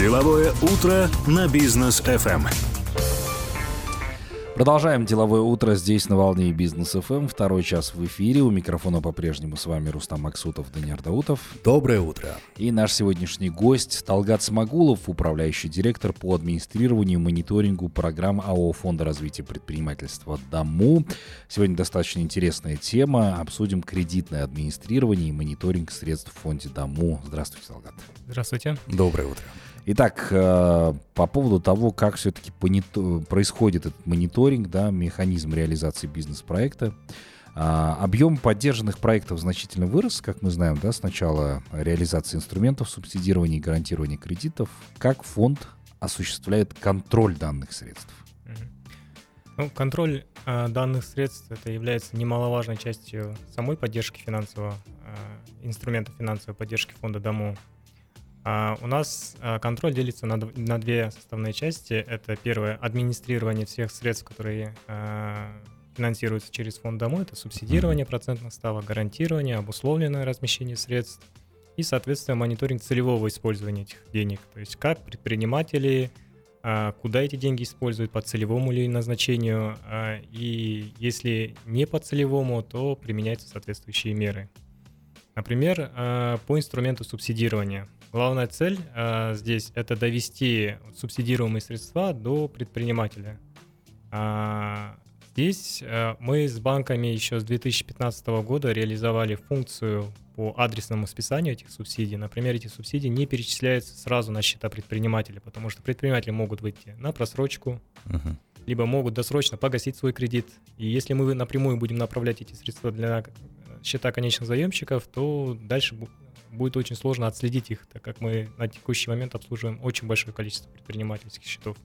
Деловое утро на бизнес FM. Продолжаем деловое утро здесь на волне бизнес ФМ. Второй час в эфире. У микрофона по-прежнему с вами Рустам Максутов, Даниил Даутов. Доброе утро. И наш сегодняшний гость Талгат Смогулов, управляющий директор по администрированию и мониторингу программ АО Фонда развития предпринимательства «Дому». Сегодня достаточно интересная тема. Обсудим кредитное администрирование и мониторинг средств в фонде «Дому». Здравствуйте, Талгат. Здравствуйте. Доброе утро. Итак, э, по поводу того, как все-таки происходит этот мониторинг, да, механизм реализации бизнес-проекта. А, объем поддержанных проектов значительно вырос, как мы знаем, да, с начала реализации инструментов субсидирования и гарантирования кредитов. Как фонд осуществляет контроль данных средств? Ну, контроль э, данных средств это является немаловажной частью самой поддержки финансового э, инструмента финансовой поддержки фонда Дому. А у нас а, контроль делится на, на две составные части. Это первое администрирование всех средств, которые а, финансируются через фонд домой. Это субсидирование процентных ставок, гарантирование, обусловленное размещение средств и, соответственно, мониторинг целевого использования этих денег. То есть как предприниматели, куда эти деньги используют, по целевому ли назначению, и если не по целевому, то применяются соответствующие меры. Например, по инструменту субсидирования – Главная цель э, здесь это довести субсидируемые средства до предпринимателя. А, здесь э, мы с банками еще с 2015 года реализовали функцию по адресному списанию этих субсидий. Например, эти субсидии не перечисляются сразу на счета предпринимателя, потому что предприниматели могут выйти на просрочку, uh-huh. либо могут досрочно погасить свой кредит. И если мы напрямую будем направлять эти средства для счета конечных заемщиков, то дальше будет очень сложно отследить их, так как мы на текущий момент обслуживаем очень большое количество предпринимательских счетов.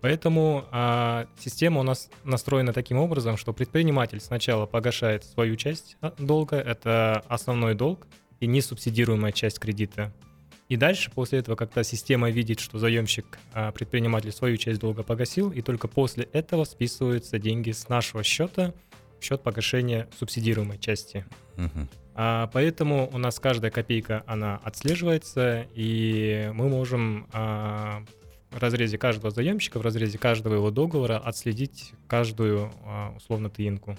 Поэтому а, система у нас настроена таким образом, что предприниматель сначала погашает свою часть долга, это основной долг и несубсидируемая часть кредита. И дальше, после этого, когда система видит, что заемщик, а, предприниматель свою часть долга погасил, и только после этого списываются деньги с нашего счета в счет погашения субсидируемой части. Uh-huh. А, поэтому у нас каждая копейка, она отслеживается, и мы можем а, в разрезе каждого заемщика, в разрезе каждого его договора отследить каждую, а, условно, тыинку.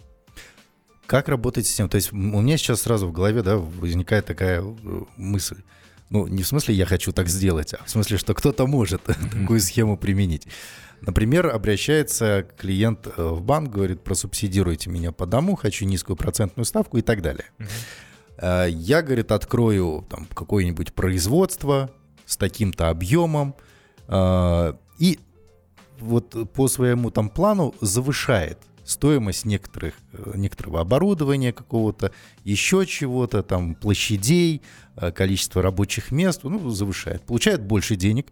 Как работает система? То есть у меня сейчас сразу в голове да, возникает такая э, мысль. Ну, не в смысле я хочу так сделать, а в смысле, что кто-то может такую схему применить. Например, обращается клиент э, в банк, говорит, просубсидируйте меня по дому, хочу низкую процентную ставку и так далее. Э, я, говорит, открою там какое-нибудь производство с таким-то объемом э, и вот по своему там плану завышает стоимость некоторых, э, некоторого оборудования какого-то, еще чего-то, там, площадей, количество рабочих мест, ну, завышает. Получает больше денег,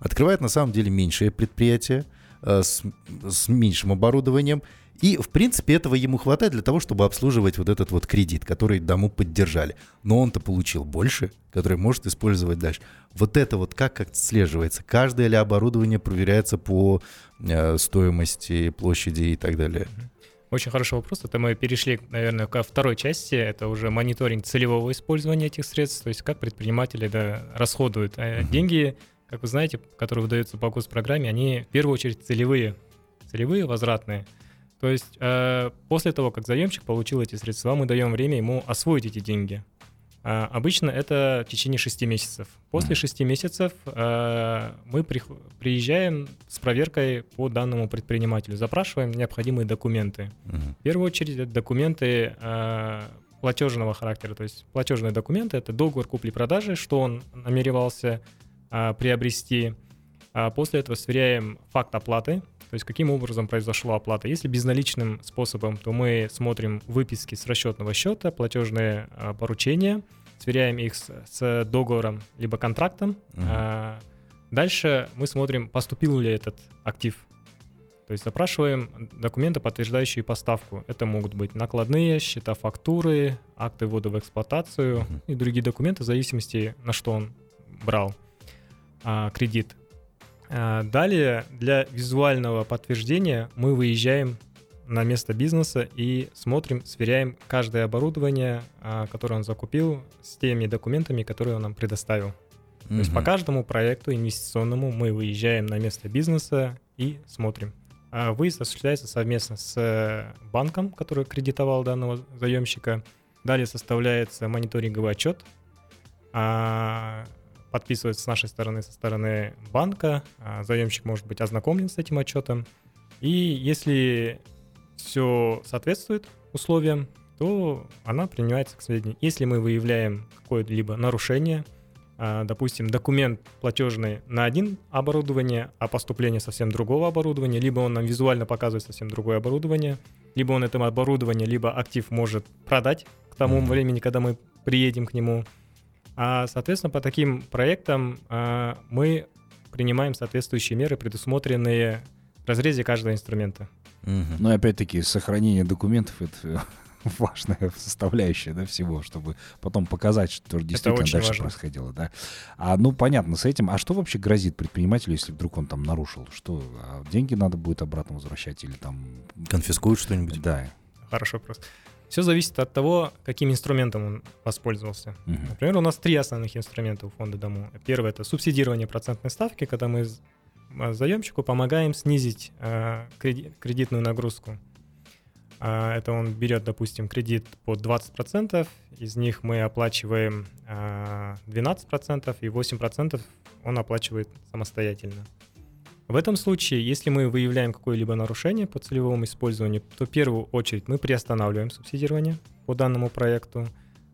открывает на самом деле меньшее предприятие с, с меньшим оборудованием – и, в принципе, этого ему хватает для того, чтобы обслуживать вот этот вот кредит, который дому поддержали. Но он-то получил больше, который может использовать дальше. Вот это вот как отслеживается? Каждое ли оборудование проверяется по э, стоимости, площади и так далее? Очень хороший вопрос. Это мы перешли, наверное, ко второй части. Это уже мониторинг целевого использования этих средств, то есть как предприниматели да, расходуют. Uh-huh. Деньги, как вы знаете, которые выдаются по госпрограмме, они в первую очередь целевые, целевые, возвратные. То есть э, после того, как заемщик получил эти средства, мы даем время ему освоить эти деньги. Э, обычно это в течение 6 месяцев. После 6 месяцев э, мы при, приезжаем с проверкой по данному предпринимателю, запрашиваем необходимые документы. В первую очередь это документы э, платежного характера, то есть платежные документы, это договор купли-продажи, что он намеревался э, приобрести. А после этого сверяем факт оплаты, то есть каким образом произошла оплата. Если безналичным способом, то мы смотрим выписки с расчетного счета, платежные а, поручения, сверяем их с, с договором либо контрактом. Uh-huh. А, дальше мы смотрим, поступил ли этот актив. То есть запрашиваем документы, подтверждающие поставку. Это могут быть накладные, счета фактуры, акты ввода в эксплуатацию uh-huh. и другие документы в зависимости на что он брал а, кредит. А, далее для визуального подтверждения мы выезжаем на место бизнеса и смотрим, сверяем каждое оборудование, а, которое он закупил, с теми документами, которые он нам предоставил. То есть по каждому проекту инвестиционному мы выезжаем на место бизнеса и смотрим. А Выезд осуществляется совместно с э, банком, который кредитовал данного заемщика. Далее составляется мониторинговый отчет, подписывается с нашей стороны, со стороны банка. А Заемщик может быть ознакомлен с этим отчетом. И если все соответствует условиям, то она принимается к сведению. Если мы выявляем какое-либо нарушение, а, допустим, документ платежный на один оборудование, а поступление совсем другого оборудования, либо он нам визуально показывает совсем другое оборудование, либо он это оборудование, либо актив может продать к тому Мгм. времени, когда мы приедем к нему. А, соответственно, по таким проектам а, мы принимаем соответствующие меры, предусмотренные в разрезе каждого инструмента. Мгм. Но опять-таки сохранение документов это важная составляющая да, всего, чтобы потом показать, что действительно дальше важно. происходило. Да. А ну понятно с этим. А что вообще грозит предпринимателю, если вдруг он там нарушил? Что а деньги надо будет обратно возвращать или там? Конфискуют что-нибудь? Да. Хороший вопрос. Все зависит от того, каким инструментом он воспользовался. Мгм. Например, у нас три основных инструмента у фонда Дому. Первое это субсидирование процентной ставки, когда мы а, заемщику помогаем снизить а, креди- кредитную нагрузку. А, Это он берет, допустим, кредит под 20%, из них мы оплачиваем а, 12%, и 8% он оплачивает самостоятельно. В этом случае, если мы выявляем какое-либо нарушение по целевому использованию, то в первую очередь мы приостанавливаем субсидирование по данному проекту,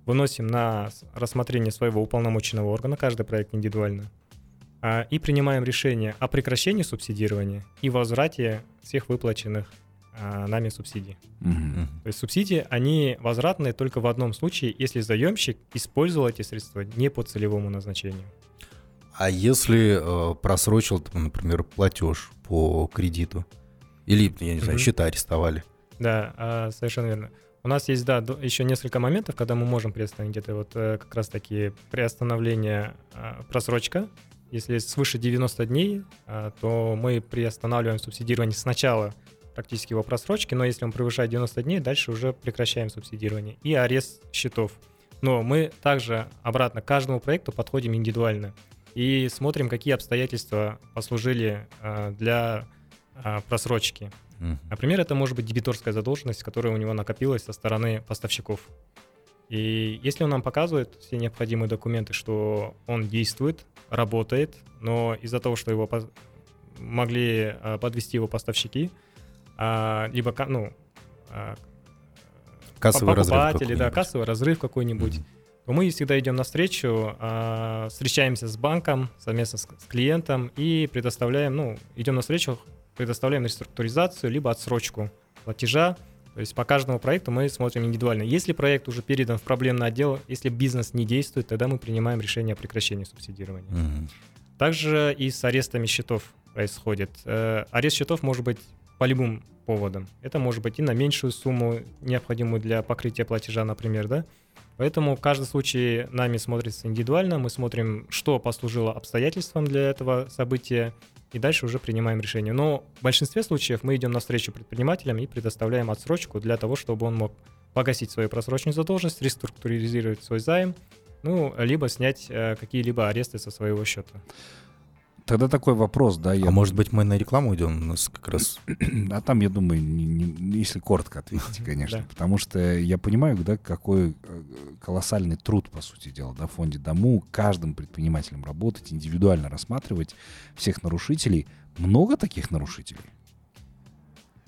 выносим на рассмотрение своего уполномоченного органа, каждый проект индивидуально, а, и принимаем решение о прекращении субсидирования и возврате всех выплаченных а, нами субсидий. Мгм. То есть субсидии, они возвратные только в одном случае, если заемщик использовал эти средства не по целевому назначению. А если э, просрочил, например, платеж по кредиту? Или, я не знаю, Мгм. счета арестовали? Да, а, совершенно верно. У нас есть, да, еще несколько моментов, когда мы можем приостановить. Это вот э, как раз-таки приостановление, а, просрочка. Если свыше 90 дней, а, то мы приостанавливаем субсидирование сначала практически его просрочки, но если он превышает 90 дней, дальше уже прекращаем субсидирование. И арест счетов. Но мы также обратно к каждому проекту подходим индивидуально и смотрим, какие обстоятельства послужили а, для а, просрочки. Например, это может быть дебиторская задолженность, которая у него накопилась со стороны поставщиков. И если он нам показывает все необходимые документы, что он действует, работает, но из-за того, что его пос- могли а, подвести его поставщики, а, либо ну, а, Кассовый разрыв покупатели, да, какой-нибудь. кассовый разрыв какой-нибудь, Мгм. То мы всегда идем навстречу, а, встречаемся с банком, совместно с, клиентом и предоставляем, ну, идем навстречу, предоставляем реструктуризацию, либо отсрочку платежа. То есть по каждому проекту мы смотрим индивидуально. Если проект уже передан в проблемный отдел, если бизнес не действует, тогда мы принимаем решение о прекращении субсидирования. Мгм. Также и с арестами счетов происходит. Э, Арест счетов может быть по любым поводам. Это может быть и на меньшую сумму, необходимую для покрытия платежа, например, да. Поэтому каждый случай нами смотрится индивидуально. Мы смотрим, что послужило обстоятельством для этого события, и дальше уже принимаем решение. Но в большинстве случаев мы идем навстречу предпринимателям и предоставляем отсрочку для того, чтобы он мог погасить свою просроченную задолженность, реструктуризировать свой займ, ну, либо снять э, какие-либо аресты со своего счета. Тогда такой вопрос, да, я А может быть, мы на рекламу идем? У нас как раз... А там, я думаю, не- не- если коротко ответить, конечно. Да. Потому что я понимаю, да, какой э, колоссальный труд, по сути дела, да, в фонде Дому, каждым предпринимателем работать, индивидуально рассматривать всех нарушителей. Много таких нарушителей?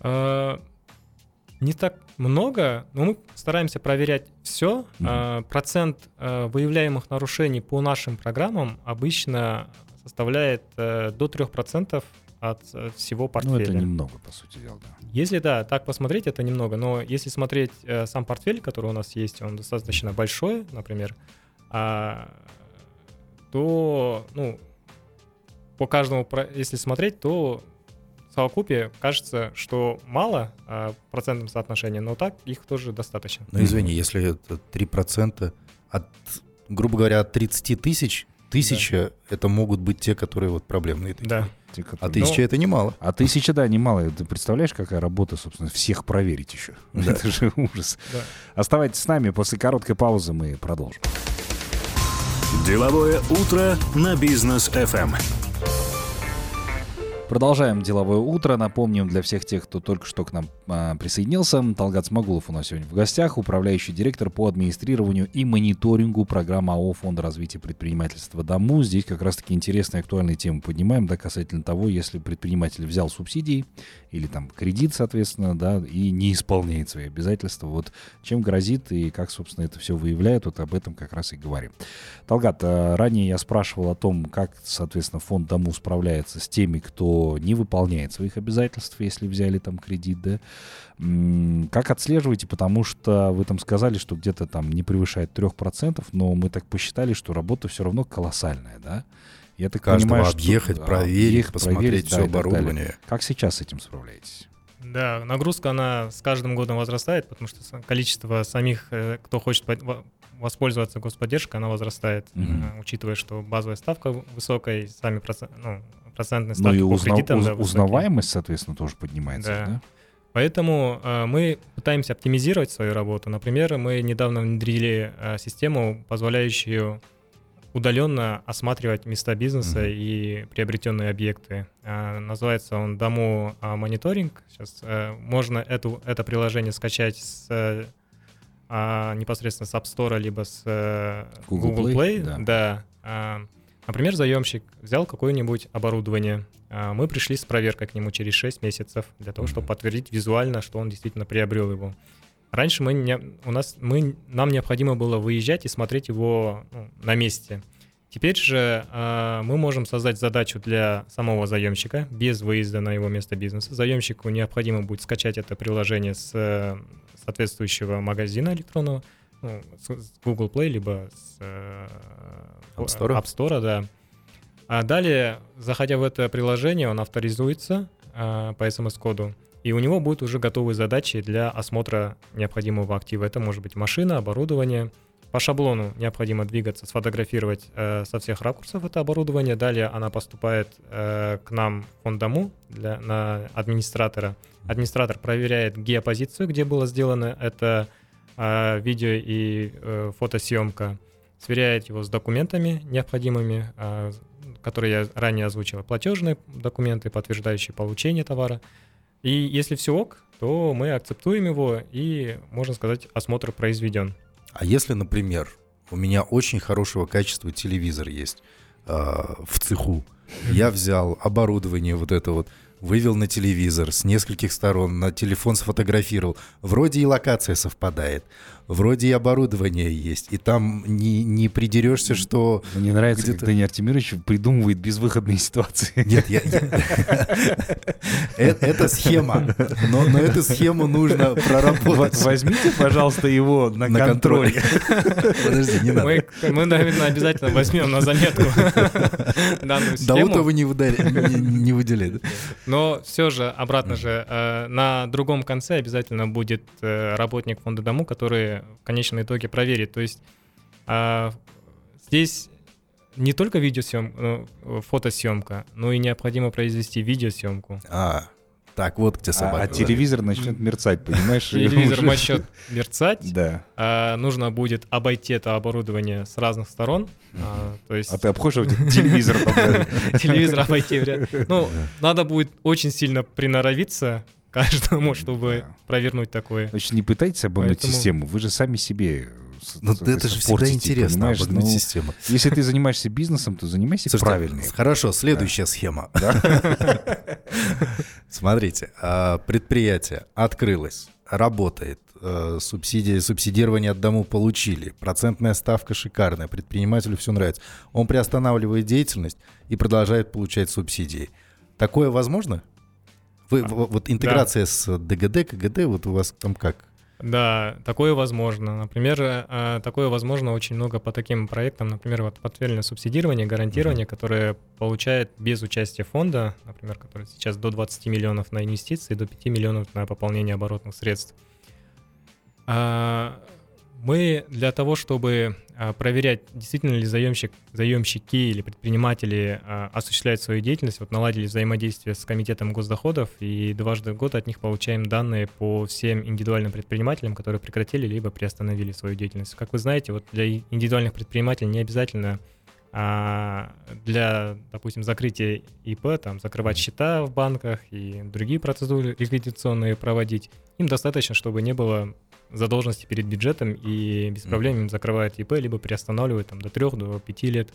Э, Не так много, но мы стараемся проверять все. Мгм. Процент э, выявляемых нарушений по нашим программам обычно составляет э, до 3% от э, всего Ну, портфеля. это немного, по сути дела, да. Если да, так посмотреть, это немного, но если смотреть э, сам портфель, который у нас есть, он достаточно большой, например, а, то, ну, по каждому, если смотреть, то в совокупе кажется, что мало а, в процентном соотношении, но так их тоже достаточно. Ну, извини, если это 3% от, грубо говоря, от 30 тысяч, тысяча это могут быть те, которые вот проблемные такие. Да. Те, А которые- тысяча это немало. А тысяча, да, немало. Ты представляешь, какая работа, собственно, всех проверить еще? Да. Это же ужас. Да. Оставайтесь с нами, после короткой паузы мы продолжим. Деловое утро на бизнес FM. Продолжаем деловое утро. Напомним для всех тех, кто только что к нам а, присоединился. Талгат Смогулов у нас сегодня в гостях, управляющий директор по администрированию и мониторингу программы АО Фонда развития предпринимательства ДОМУ. Здесь как раз-таки интересные актуальные темы поднимаем, да, касательно того, если предприниматель взял субсидии или там кредит, соответственно, да, и не исполняет свои обязательства. Вот чем грозит и как, собственно, это все выявляет, вот об этом как раз и говорим. Талгат, а, ранее я спрашивал о том, как, соответственно, фонд ДОМУ справляется с теми, кто не выполняет своих обязательств, если взяли там кредит, да. Как отслеживаете, потому что вы там сказали, что где-то там не превышает 3%, но мы так посчитали, что работа все равно колоссальная, да? Я так Каждого понимаю, объехать, что, проверить, объехать, посмотреть проверить, все да, оборудование. Как сейчас с этим справляетесь? Да, нагрузка, она с каждым годом возрастает, потому что количество самих, э, кто хочет воспользоваться господдержкой, она возрастает, угу. учитывая, что базовая ставка высокая, и сами процент, ну, процентные ставки ну и по узна, кредитам. Уз, да, узнаваемость, соответственно, тоже поднимается, да? да? Поэтому э, мы пытаемся оптимизировать свою работу. Например, мы недавно внедрили э, систему, позволяющую удаленно осматривать места бизнеса mm-hmm. и приобретенные объекты. Э, называется он Дому э, мониторинг. Сейчас э, можно эту, это приложение скачать с, э, непосредственно с App Store либо с э, Google, Google Play. Play да. да. Например, заемщик взял какое-нибудь оборудование, а, мы пришли с проверкой к нему через 6 месяцев для того, чтобы подтвердить визуально, что он действительно приобрел его. Раньше мы не, у нас, мы, нам необходимо было выезжать и смотреть его ну, на месте. Теперь же э, мы можем создать задачу для самого заемщика без выезда на его место бизнеса. Заемщику необходимо будет скачать это приложение с э, соответствующего магазина электронного, ну, с Google Play, либо с э, App Store. App Store, да. А далее, заходя в это приложение, он авторизуется э, по SMS-коду, и у него будут уже готовые задачи для осмотра необходимого актива. Это может быть машина, оборудование. По шаблону необходимо двигаться, сфотографировать э, со всех ракурсов это оборудование. Далее она поступает э, к нам в фондому для, на администратора. Администратор проверяет геопозицию, где было сделано это э, видео и э, фотосъемка сверяет его с документами необходимыми, а, которые я ранее озвучил, платежные документы, подтверждающие получение товара. И если все ок, то мы акцептуем его и, можно сказать, осмотр произведен. А если, например, у меня очень хорошего качества телевизор есть э, в цеху, я взял оборудование вот это вот, вывел на телевизор с нескольких сторон, на телефон сфотографировал. Вроде и локация совпадает, вроде и оборудование есть, и там не, не придерешься, что... Мне нравится, как Даниил Артемирович придумывает безвыходные ситуации. Нет, я... Э, это схема, но эту схему нужно проработать. Возьмите, пожалуйста, его на контроль. Подожди, не надо. Мы, наверное, обязательно возьмем на заметку данную схему. Даутова не выделяет. Но все же, обратно же, э, на другом конце обязательно будет э, работник фонда дому, который в конечном итоге проверит. То есть а, здесь не только видеосъемка, ну, фотосъемка, но и необходимо произвести видеосъемку. А, так, вот где собака. А, а телевизор начнет мерцать, понимаешь? Телевизор начнет мерцать. Да. А, нужно будет обойти это оборудование с разных сторон. А, то есть... а ты обходишь телевизор? Телевизор обойти вряд Ну, надо будет очень сильно приноровиться каждому, чтобы провернуть такое. Значит, не пытайтесь обмануть систему. Вы же сами себе но ну, это же всегда интересно, обмануть ну, систему. Если ты занимаешься бизнесом, то занимайся правильно. Хорошо, следующая схема. Смотрите, а, предприятие открылось, работает, э, субсидии, субсидирование от дому получили, процентная ставка шикарная, предпринимателю все нравится. Он приостанавливает деятельность и продолжает получать субсидии. Такое возможно? Вы, а, вот интеграция да. с ДГД, КГД, вот у вас там как? Да, такое возможно. Например, э, такое возможно очень много по таким проектам, например, вот портфельное субсидирование, гарантирование, mm-hmm. которое получает без участия фонда, например, который сейчас до 20 миллионов на инвестиции, до 5 миллионов на пополнение оборотных средств. А, Мы для того, чтобы а, проверять, действительно ли заемщик, заемщики или предприниматели а, осуществляют свою деятельность, вот наладили взаимодействие с комитетом госдоходов, и дважды в год от них получаем данные по всем индивидуальным предпринимателям, которые прекратили либо приостановили свою деятельность. Как вы знаете, вот для индивидуальных предпринимателей не обязательно а для, допустим, закрытия ИП, там, закрывать счета в банках и другие процедуры ликвидационные проводить, им достаточно, чтобы не было задолженности перед бюджетом и без проблем им закрывают ИП, либо приостанавливают там, до 3 до 5 лет.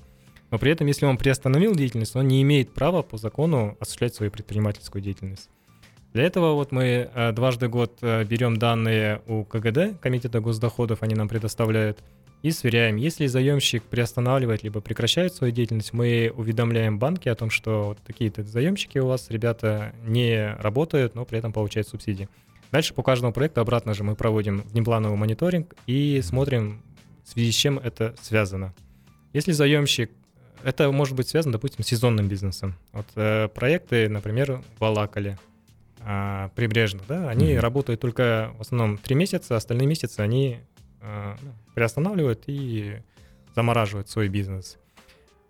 Но при этом, если он приостановил деятельность, он не имеет права по закону осуществлять свою предпринимательскую деятельность. Для этого вот мы э, дважды год э, берем данные у КГД, Комитета госдоходов, они нам предоставляют, и сверяем. Если заемщик приостанавливает либо прекращает свою деятельность, мы уведомляем банки о том, что вот такие-то заемщики у вас, ребята, не работают, но при этом получают субсидии. Дальше по каждому проекту обратно же мы проводим внеплановый мониторинг и смотрим, в связи с чем это связано. Если заемщик, это может быть связано, допустим, с сезонным бизнесом. Вот э, проекты, например, в Алакале, э, прибрежных, да, они mm-hmm. работают только в основном три месяца, остальные месяцы они э, приостанавливают и замораживают свой бизнес.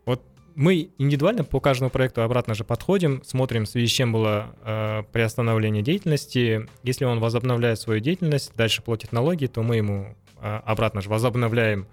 Вот мы индивидуально по каждому проекту обратно же подходим, смотрим, в связи с чем было э, приостановление деятельности. Если он возобновляет свою деятельность, дальше платит налоги, то мы ему э, обратно же возобновляем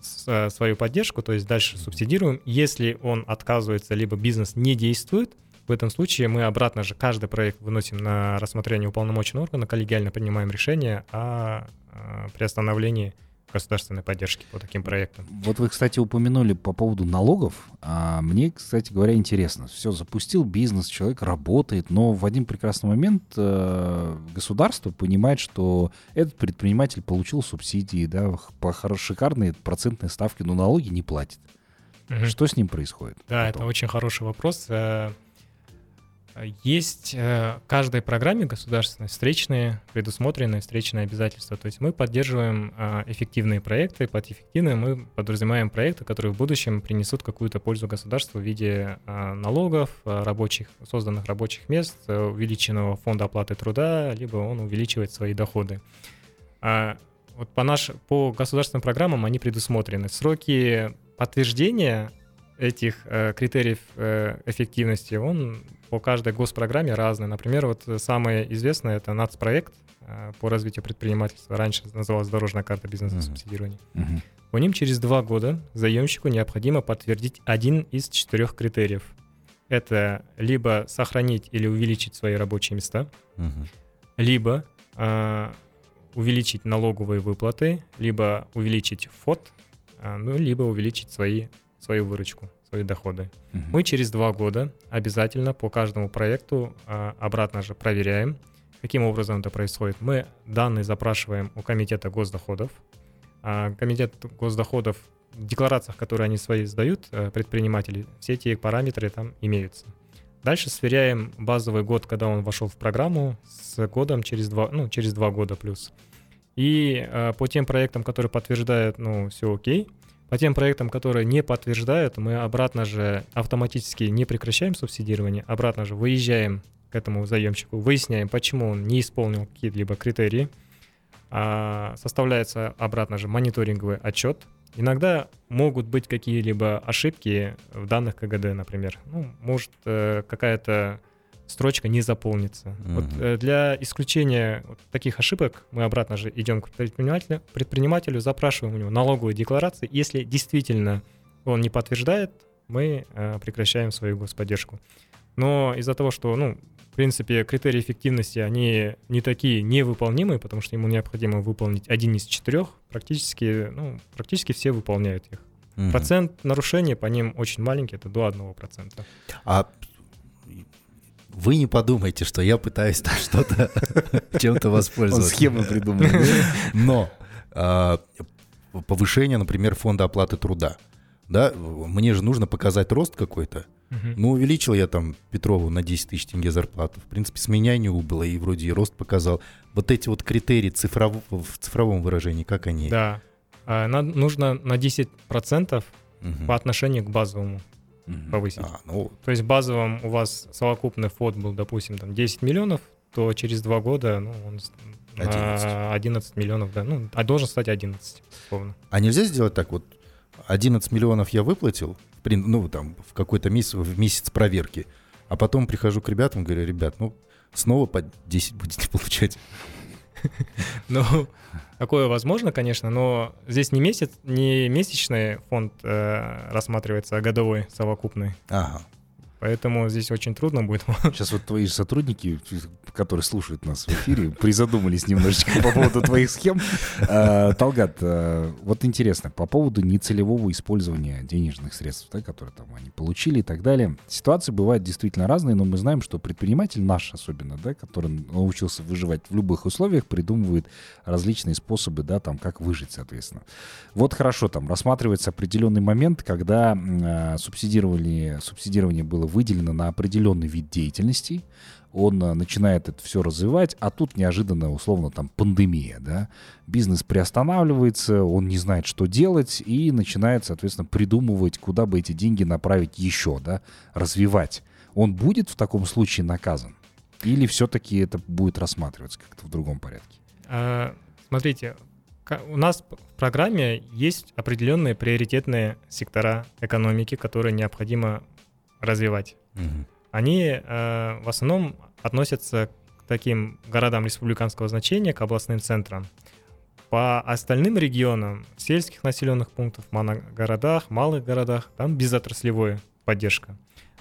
с, э, свою поддержку, то есть дальше субсидируем. Если он отказывается, либо бизнес не действует, в этом случае мы обратно же каждый проект выносим на рассмотрение уполномоченного органа, коллегиально принимаем решение о, о приостановлении государственной поддержки по таким проектам. Вот вы, кстати, упомянули по поводу налогов. А мне, кстати говоря, интересно. Все, запустил бизнес, человек работает, но в один прекрасный момент э, государство понимает, что этот предприниматель получил субсидии, да, по шикарные процентные ставки, но налоги не платит. Угу. Что с ним происходит? Да, потом? это очень хороший вопрос. Э, есть э, каждой программе государственной встречные, предусмотренные встречные обязательства. То есть мы поддерживаем э, эффективные проекты. Под эффективные мы подразумеваем проекты, которые в будущем принесут какую-то пользу государству в виде э, налогов, рабочих, созданных рабочих мест, увеличенного фонда оплаты труда, либо он увеличивает свои доходы. А вот по, наш, по государственным программам они предусмотрены. Сроки подтверждения этих э, критериев э, эффективности, он по каждой госпрограмме разный. Например, вот самое известное это нацпроект э, по развитию предпринимательства. Раньше называлась дорожная карта бизнеса uh-huh. субсидирования. Uh-huh. По ним через два года заемщику необходимо подтвердить один из четырех критериев. Это либо сохранить или увеличить свои рабочие места, uh-huh. либо э, увеличить налоговые выплаты, либо увеличить ФОД, э, ну, либо увеличить свои свою выручку, свои доходы. Угу. Мы через два года обязательно по каждому проекту а, обратно же проверяем, каким образом это происходит. Мы данные запрашиваем у комитета госдоходов. А комитет госдоходов в декларациях, которые они свои сдают, э, предприниматели, все эти параметры там имеются. Дальше сверяем базовый год, когда он вошел в программу, с годом через два, ну, через два года плюс. И э, по тем проектам, которые подтверждают, ну, все окей, по тем проектам, которые не подтверждают, мы обратно же автоматически не прекращаем субсидирование, обратно же выезжаем к этому заемщику, выясняем, почему он не исполнил какие-либо критерии, а составляется обратно же мониторинговый отчет. Иногда могут быть какие-либо ошибки в данных КГД, например. Ну, может э, какая-то строчка не заполнится. Mm-hmm. Вот э, для исключения вот таких ошибок мы обратно же идем к предпринимателю, предпринимателю, запрашиваем у него налоговую декларацию. Если действительно он не подтверждает, мы э, прекращаем свою господдержку. Но из-за того, что, ну, в принципе, критерии эффективности, они не такие невыполнимые, потому что ему необходимо выполнить один из четырех, практически, ну, практически все выполняют их. Угу. Процент нарушений по ним очень маленький, это до 1%. А вы не подумайте, что я пытаюсь там что-то, чем-то воспользоваться. Он схемы придумал. Но а, повышение, например, фонда оплаты труда. Да, мне же нужно показать рост какой-то. Ну, увеличил я там Петрову на 10 тысяч тенге зарплату. В принципе, с меня не убыло, и вроде и рост показал. Вот эти вот критерии цифров... в цифровом выражении, как они? Да. А, нужно на 10% угу. по отношению к базовому угу. повысить. А, ну... То есть базовым у вас совокупный фонд был, допустим, там 10 миллионов, то через два года ну, он 11. 11 миллионов, да. Ну, а должен стать 11, условно. А нельзя сделать так вот, 11 миллионов я выплатил, ну, там, в какой-то месяц, в месяц проверки, а потом прихожу к ребятам, говорю, ребят, ну, снова по 10 будете получать. Ну, такое возможно, конечно, но здесь не месяц, не месячный фонд э, рассматривается, а годовой совокупный. Ага. Поэтому здесь очень трудно будет. Сейчас вот твои сотрудники, которые слушают нас в эфире, призадумались немножечко по поводу твоих схем. А, Талгат, а, вот интересно, по поводу нецелевого использования денежных средств, да, которые там они получили и так далее. Ситуации бывают действительно разные, но мы знаем, что предприниматель наш особенно, да, который научился выживать в любых условиях, придумывает различные способы, да, там, как выжить, соответственно. Вот хорошо, там рассматривается определенный момент, когда а, субсидирование, субсидирование было выделено на определенный вид деятельности, он а, начинает это все развивать, а тут неожиданно, условно, там пандемия, да, бизнес приостанавливается, он не знает, что делать, и начинает, соответственно, придумывать, куда бы эти деньги направить еще, да, развивать. Он будет в таком случае наказан? Или все-таки это будет рассматриваться как-то в другом порядке? А, смотрите, у нас в программе есть определенные приоритетные сектора экономики, которые необходимо развивать. Угу. Они э, в основном относятся к таким городам республиканского значения, к областным центрам. По остальным регионам, сельских населенных пунктах, моногородах, малых городах, там безотраслевая поддержка.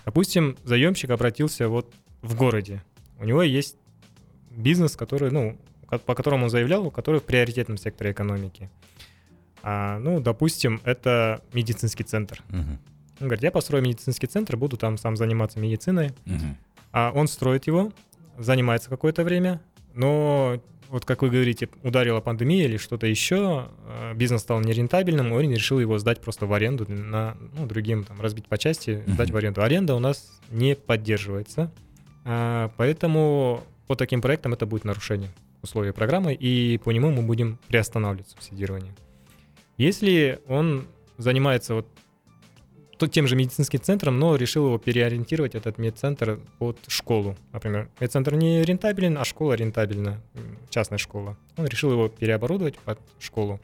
Допустим, заемщик обратился вот в городе. У него есть бизнес, который, ну, по которому он заявлял, который в приоритетном секторе экономики. А, ну, допустим, это медицинский центр. Угу. Он говорит, я построю медицинский центр, буду там сам заниматься медициной. Угу. А он строит его, занимается какое-то время, но вот как вы говорите, ударила пандемия или что-то еще, э, бизнес стал нерентабельным, он решил его сдать просто в аренду на ну, другим, там, разбить по части, сдать в аренду. Аренда у нас не поддерживается, а, поэтому по таким проектам это будет нарушение условий программы, и по нему мы будем приостанавливать субсидирование. Если он занимается вот тем же медицинским центром, но решил его переориентировать, этот медцентр, под школу. Например, медцентр не рентабелен, а школа рентабельна, частная школа. Он решил его переоборудовать под школу.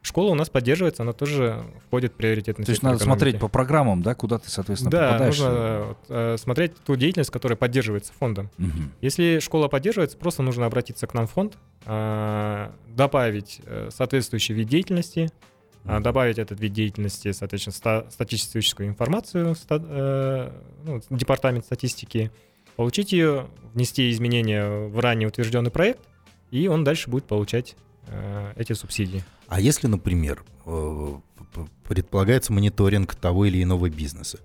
Школа у нас поддерживается, она тоже входит в приоритетный То есть надо экономики. смотреть по программам, да, куда ты, соответственно, да, попадаешь? нужно вот, э, смотреть ту деятельность, которая поддерживается фондом. Угу. Если школа поддерживается, просто нужно обратиться к нам в фонд, э, добавить э, соответствующий вид деятельности, а, добавить этот вид деятельности, соответственно, ста- статистическую информацию, ста- э, ну, департамент статистики, получить ее, внести изменения в ранее утвержденный проект, и он дальше будет получать э, эти субсидии. А если, например, э, предполагается мониторинг того или иного бизнеса,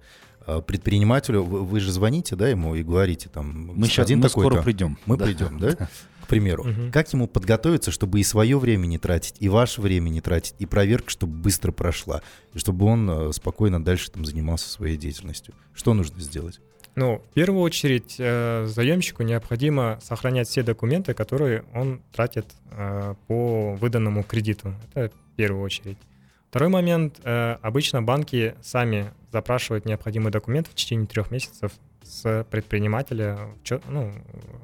предпринимателю, вы, же звоните, да, ему и говорите там, мы сейчас мы скоро придем. Мы да. придем, да? к примеру. Угу. Как ему подготовиться, чтобы и свое время не тратить, и ваше время не тратить, и проверка, чтобы быстро прошла, и чтобы он э, спокойно дальше там занимался своей деятельностью? Что нужно сделать? Ну, в первую очередь, э, заемщику необходимо сохранять все документы, которые он тратит э, по выданному кредиту. Это в первую очередь. Второй момент. Э, обычно банки сами запрашивают необходимые документы в течение трех месяцев с предпринимателя ну,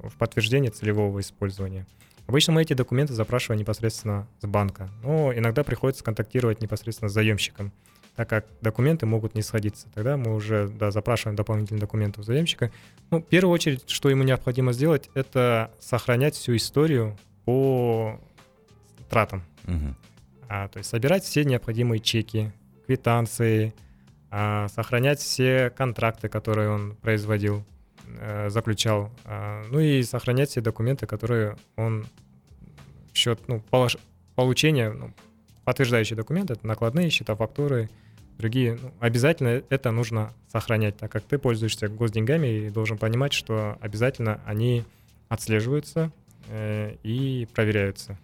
в подтверждение целевого использования. Обычно мы эти документы запрашиваем непосредственно с банка, но иногда приходится контактировать непосредственно с заемщиком, так как документы могут не сходиться. Тогда мы уже да, запрашиваем дополнительные документы у заемщика. Ну, в первую очередь, что ему необходимо сделать, это сохранять всю историю по тратам. Угу. А, то есть собирать все необходимые чеки, квитанции, сохранять все контракты, которые он производил, э, заключал, а, ну и сохранять все документы, которые он счет, ну, получения, ну, подтверждающие документы, это накладные счета, фактуры, другие. Ну, обязательно это нужно сохранять, так как ты пользуешься госденьгами и должен понимать, что обязательно они отслеживаются э, и проверяются.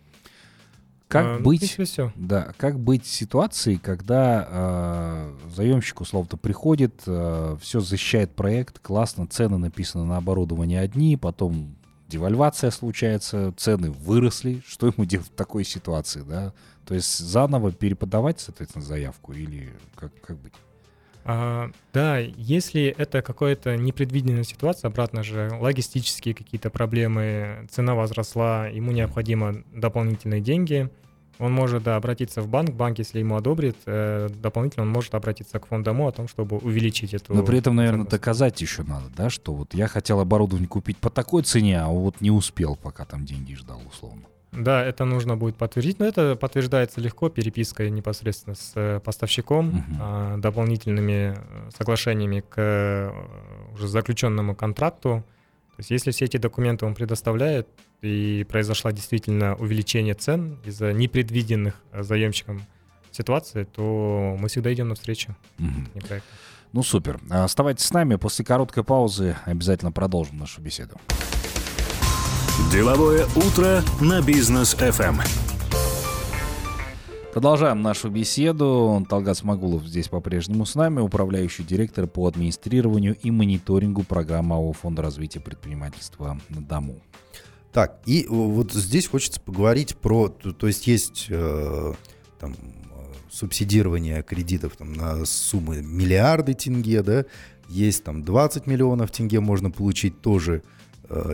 Как а, быть, ну, все. да, как быть ситуацией, когда э, заемщик условно приходит, э, все защищает проект, классно, цены написаны на оборудование одни, потом девальвация случается, цены выросли, что ему делать в такой ситуации, да? То есть заново переподавать, соответственно, заявку или как, как быть? А, да, если это какая-то непредвиденная ситуация, обратно же, логистические какие-то проблемы, цена возросла, ему необходимо дополнительные деньги, он может да, обратиться в банк, банк, если ему одобрит, э, дополнительно он может обратиться к фондому о том, чтобы увеличить эту... Но при этом, наверное, ценность. доказать еще надо, да, что вот я хотел оборудование купить по такой цене, а вот не успел, пока там деньги ждал, условно. Да, это нужно будет подтвердить, но это подтверждается легко перепиской непосредственно с э, поставщиком, а, дополнительными э, соглашениями к э, уже заключенному контракту. То есть если все эти документы он предоставляет, и произошла действительно увеличение цен из-за непредвиденных заемщиком ситуации, то мы всегда идем навстречу. Проекту. Ну, супер. Оставайтесь с нами. После короткой паузы обязательно продолжим нашу беседу. Деловое утро на бизнес FM. Продолжаем нашу беседу. Талгат Смогулов здесь по-прежнему с нами, управляющий директор по администрированию и мониторингу программы АО Фонда развития предпринимательства на дому. Так, и вот здесь хочется поговорить про, то, то есть есть э, там субсидирование кредитов там, на суммы миллиарды тенге, да, есть там 20 миллионов тенге можно получить тоже,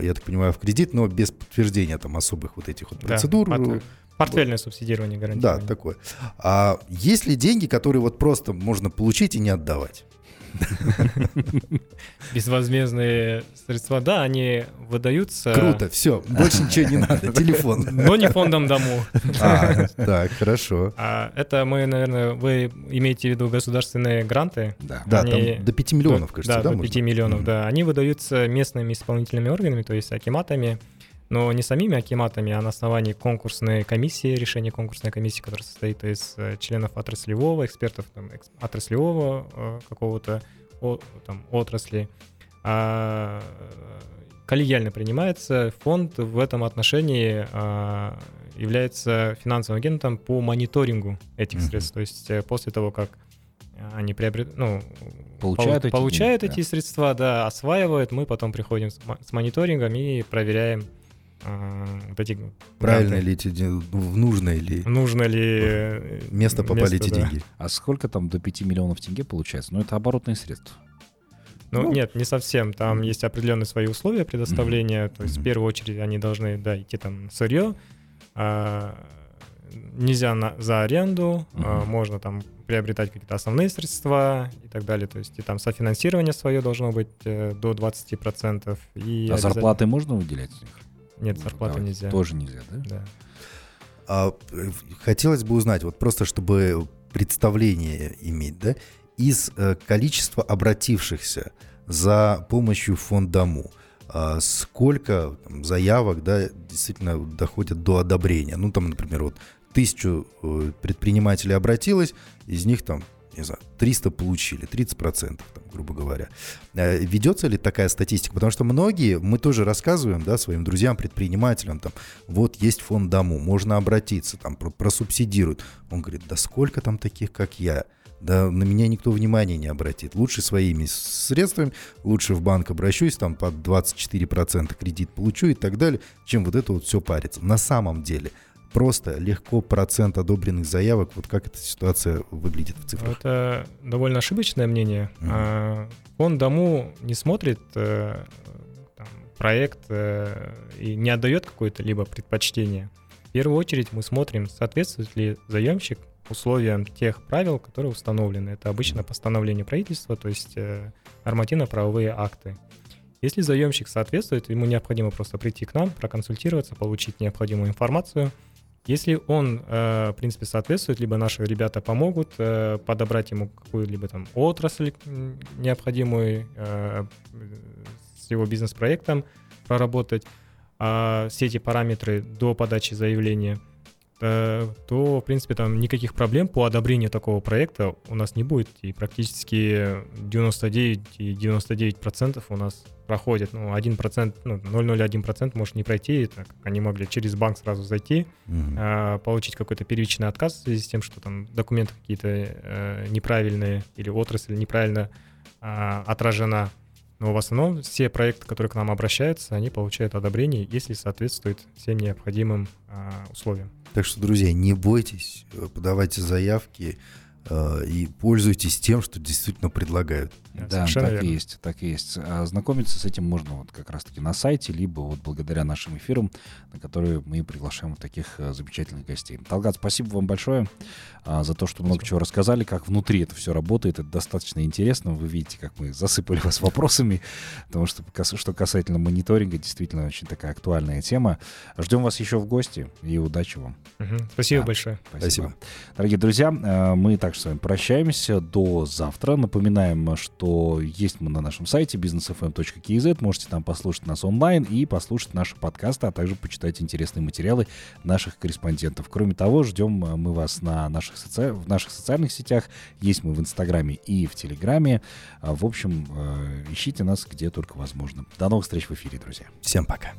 я так понимаю, в кредит, но без подтверждения там особых вот этих вот Да, процедур. пort- Портфельное субсидирование Да, гарантировано. такое. А есть ли деньги, которые вот просто можно получить и не отдавать? Безвозмездные средства, да, они выдаются. Круто, все, больше ничего не надо, телефон. Но не фондом дому. А, так, хорошо. А это мы, наверное, вы имеете в виду государственные гранты? Да. Да, Они- там до 5 миллионов, кажется, да, да, до можно? 5 миллионов, Мгм. да. Они выдаются местными исполнительными органами, то есть акиматами, но не самими акиматами, а на основании конкурсной комиссии, решения конкурсной комиссии, которая состоит из э, членов отраслевого, экспертов там, отраслевого э, какого-то о- там, отрасли. А, коллегиально принимается. Фонд в этом отношении а, является финансовым агентом по мониторингу этих Мгм. средств. То есть э, после того, как они приобрет, ну, Получают полу- эти получают деньги, эти да. средства, да, осваивают, мы потом приходим с, мо- с мониторингом и проверяем вот эти Правильно гранты. ли эти деньги, в нужное ли Нужно ли э, место попали место, эти да. деньги? А сколько там до 5 миллионов тенге получается? Ну, это оборотные средства. Ну, Ну, нет, не совсем. Там есть определенные свои условия предоставления. То есть, в Мгм. первую очередь, они должны, да, идти там сырье. А, нельзя на, за аренду. а, Мгм. можно там приобретать какие-то основные средства и так далее. То есть, и там софинансирование свое должно быть э, до 20%. И а обязательно- зарплаты можно выделять с них? Нет, Ну, зарплаты давайте. нельзя. Тоже нельзя, да? Да. А, э, хотелось бы узнать, вот просто чтобы представление иметь, да, из э, количества обратившихся за помощью в фонд дому, а, сколько там, заявок, да, действительно доходят до одобрения. Ну, там, например, вот тысячу э, предпринимателей обратилось, из них там, не знаю, 300 получили, 30%, там, грубо говоря. Э, Ведется ли такая статистика? Потому что многие, мы тоже рассказываем, да, своим друзьям, предпринимателям, там, вот есть фонд дому, можно обратиться, там, про- просубсидируют. Он говорит, да сколько там таких, как я? Да на меня никто внимания не обратит. Лучше своими средствами, лучше в банк обращусь, там под 24% кредит получу и так далее, чем вот это вот все париться. На самом деле, просто легко процент одобренных заявок, вот как эта ситуация выглядит в цифрах. Это довольно ошибочное мнение. Мгм. А, Фонд дому не смотрит э, там, проект э, и не отдает какое-то либо предпочтение. В первую очередь мы смотрим, соответствует ли заемщик условиям тех правил, которые установлены. Это обычно постановление правительства, то есть э, нормативно-правовые акты. Если заемщик соответствует, ему необходимо просто прийти к нам, проконсультироваться, получить необходимую информацию. Если он, э, в принципе, соответствует, либо наши ребята помогут э, подобрать ему какую-либо там отрасль необходимую э, с его бизнес-проектом, проработать а, все эти параметры до подачи заявления, то, в принципе, там никаких проблем по одобрению такого проекта у нас не будет. И практически 99,99% у нас проходит. Ну, 1%, ну, 0,01% может не пройти, так как они могли через банк сразу зайти, а, получить какой-то первичный отказ в связи с тем, что там документы какие-то э, неправильные или отрасль неправильно а, отражена. Но в основном все проекты, которые к нам обращаются, они получают одобрение, если соответствует всем необходимым а, условиям. Так что, друзья, не бойтесь, э, подавайте заявки. э, и пользуйтесь тем, что действительно предлагают. Да, так верно. и есть, так и есть. А знакомиться с этим можно вот как раз-таки на сайте, либо вот благодаря нашим эфирам, на которые мы приглашаем вот таких э, замечательных гостей. Талгат, спасибо вам большое а, за то, что много чего рассказали, как внутри это все работает. Это достаточно интересно. Вы видите, как мы засыпали вас вопросами, потому что что касательно мониторинга, действительно очень такая актуальная тема. Ждем вас еще в гости и удачи вам. Угу. Спасибо да, большое. Спасибо. спасибо. Дорогие друзья, э, мы также с вами прощаемся до завтра. Напоминаем, что что есть мы на нашем сайте businessfm.kz. Можете там послушать нас онлайн и послушать наши подкасты, а также почитать интересные материалы наших корреспондентов. Кроме того, ждем э, мы вас на наших соци... в наших социальных сетях. Есть мы в Инстаграме и в Телеграме. А, в общем, э, ищите нас где только возможно. До новых встреч в эфире, друзья. Всем пока.